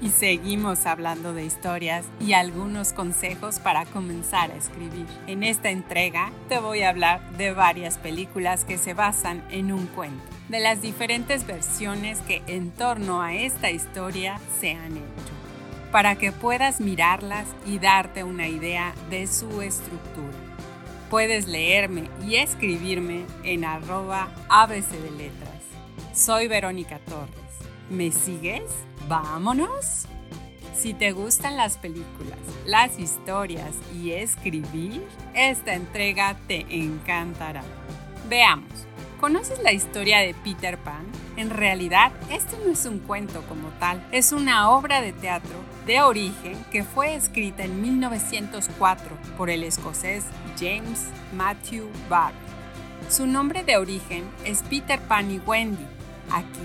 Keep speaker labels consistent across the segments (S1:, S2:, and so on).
S1: y seguimos hablando de historias y algunos consejos para comenzar a escribir. En esta entrega te voy a hablar de varias películas que se basan en un cuento, de las diferentes versiones que en torno a esta historia se han hecho, para que puedas mirarlas y darte una idea de su estructura. Puedes leerme y escribirme en arroba ABC de letras. Soy Verónica Torres. ¿Me sigues? ¡Vámonos! Si te gustan las películas, las historias y escribir, esta entrega te encantará. Veamos, ¿conoces la historia de Peter Pan? En realidad, este no es un cuento como tal, es una obra de teatro de origen que fue escrita en 1904 por el escocés James Matthew Barr. Su nombre de origen es Peter Pan y Wendy. Aquí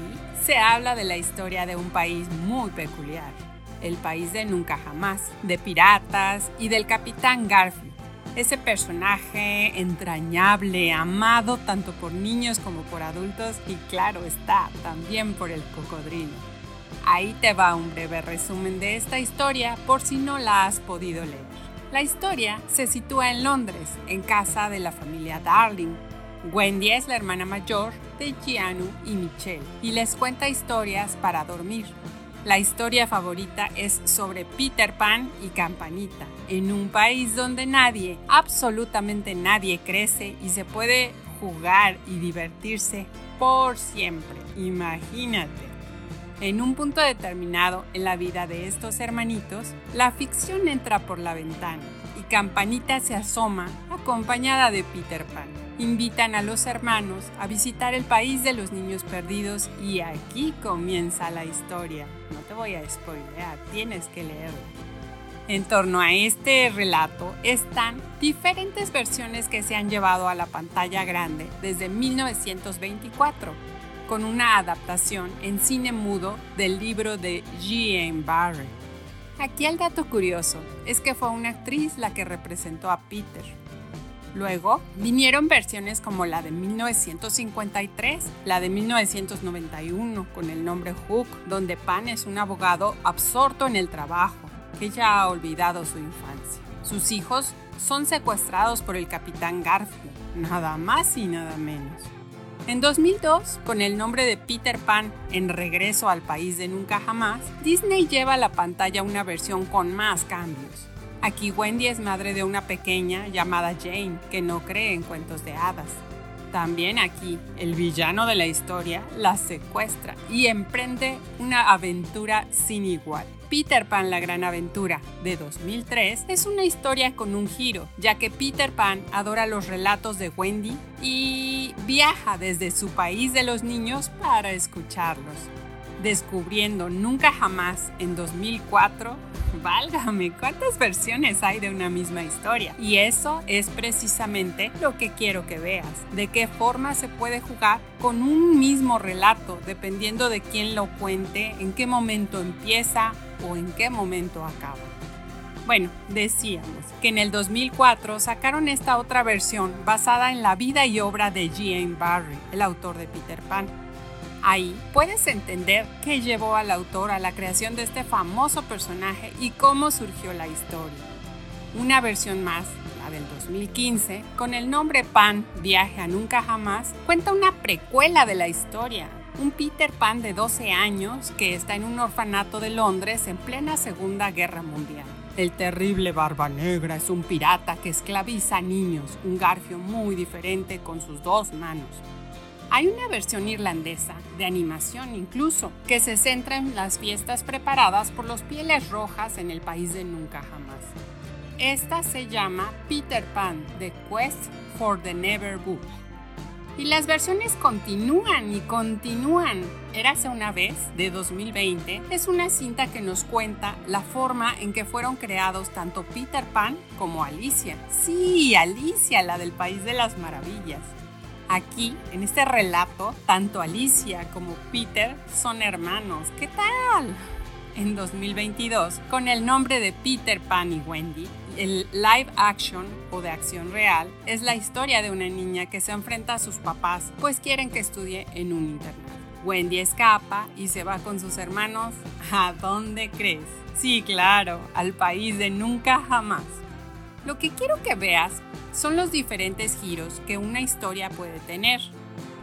S1: se habla de la historia de un país muy peculiar, el país de nunca jamás, de piratas y del capitán Garfield, ese personaje entrañable, amado tanto por niños como por adultos y claro está, también por el cocodrilo. Ahí te va un breve resumen de esta historia por si no la has podido leer. La historia se sitúa en Londres, en casa de la familia Darling, Wendy es la hermana mayor de Gianu y Michelle y les cuenta historias para dormir. La historia favorita es sobre Peter Pan y Campanita, en un país donde nadie, absolutamente nadie crece y se puede jugar y divertirse por siempre. Imagínate. En un punto determinado en la vida de estos hermanitos, la ficción entra por la ventana y Campanita se asoma acompañada de Peter Pan invitan a los hermanos a visitar el país de los niños perdidos y aquí comienza la historia. No te voy a spoilear, tienes que leerlo. En torno a este relato están diferentes versiones que se han llevado a la pantalla grande desde 1924, con una adaptación en cine mudo del libro de G.M. Barry. Aquí el dato curioso es que fue una actriz la que representó a Peter, Luego vinieron versiones como la de 1953, la de 1991 con el nombre Hook, donde Pan es un abogado absorto en el trabajo, que ya ha olvidado su infancia. Sus hijos son secuestrados por el capitán Garfield, nada más y nada menos. En 2002, con el nombre de Peter Pan en Regreso al País de Nunca Jamás, Disney lleva a la pantalla una versión con más cambios. Aquí Wendy es madre de una pequeña llamada Jane que no cree en cuentos de hadas. También aquí el villano de la historia la secuestra y emprende una aventura sin igual. Peter Pan La Gran Aventura de 2003 es una historia con un giro, ya que Peter Pan adora los relatos de Wendy y viaja desde su país de los niños para escucharlos descubriendo Nunca Jamás en 2004. Válgame, ¿cuántas versiones hay de una misma historia? Y eso es precisamente lo que quiero que veas, de qué forma se puede jugar con un mismo relato, dependiendo de quién lo cuente, en qué momento empieza o en qué momento acaba. Bueno, decíamos que en el 2004 sacaron esta otra versión basada en la vida y obra de G.M. Barry, el autor de Peter Pan Ahí puedes entender qué llevó al autor a la creación de este famoso personaje y cómo surgió la historia. Una versión más, la del 2015, con el nombre Pan, Viaje a Nunca Jamás, cuenta una precuela de la historia. Un Peter Pan de 12 años que está en un orfanato de Londres en plena Segunda Guerra Mundial. El terrible Barba Negra es un pirata que esclaviza a niños, un garfio muy diferente con sus dos manos. Hay una versión irlandesa, de animación incluso, que se centra en las fiestas preparadas por los pieles rojas en el país de nunca jamás. Esta se llama Peter Pan, The Quest for the Never Book. Y las versiones continúan y continúan. Érase una vez, de 2020, es una cinta que nos cuenta la forma en que fueron creados tanto Peter Pan como Alicia. Sí, Alicia, la del País de las Maravillas. Aquí, en este relato, tanto Alicia como Peter son hermanos. ¿Qué tal? En 2022, con el nombre de Peter Pan y Wendy, el live action o de acción real es la historia de una niña que se enfrenta a sus papás, pues quieren que estudie en un internado. Wendy escapa y se va con sus hermanos. ¿A dónde crees? Sí, claro, al país de nunca jamás. Lo que quiero que veas son los diferentes giros que una historia puede tener.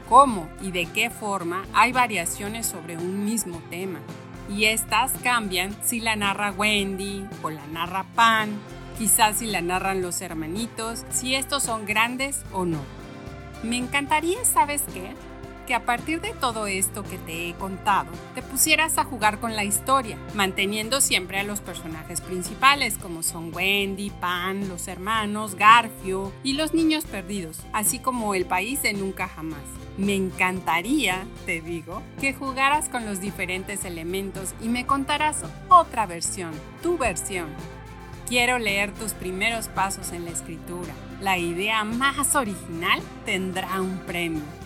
S1: Cómo y de qué forma hay variaciones sobre un mismo tema. Y estas cambian si la narra Wendy o la narra Pan, quizás si la narran los hermanitos, si estos son grandes o no. Me encantaría, ¿sabes qué? Que a partir de todo esto que te he contado, te pusieras a jugar con la historia, manteniendo siempre a los personajes principales como son Wendy, Pan, los hermanos, Garfio y los niños perdidos, así como el país de nunca jamás. Me encantaría, te digo, que jugaras con los diferentes elementos y me contaras otra versión, tu versión. Quiero leer tus primeros pasos en la escritura. La idea más original tendrá un premio.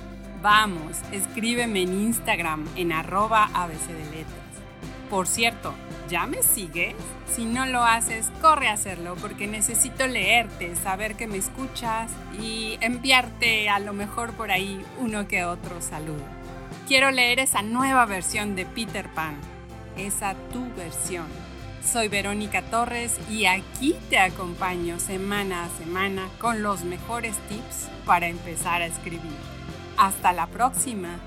S1: Vamos, escríbeme en Instagram en arroba ABC de letras. Por cierto, ¿ya me sigues? Si no lo haces, corre a hacerlo porque necesito leerte, saber que me escuchas y enviarte a lo mejor por ahí uno que otro saludo. Quiero leer esa nueva versión de Peter Pan, esa tu versión. Soy Verónica Torres y aquí te acompaño semana a semana con los mejores tips para empezar a escribir. Hasta la próxima.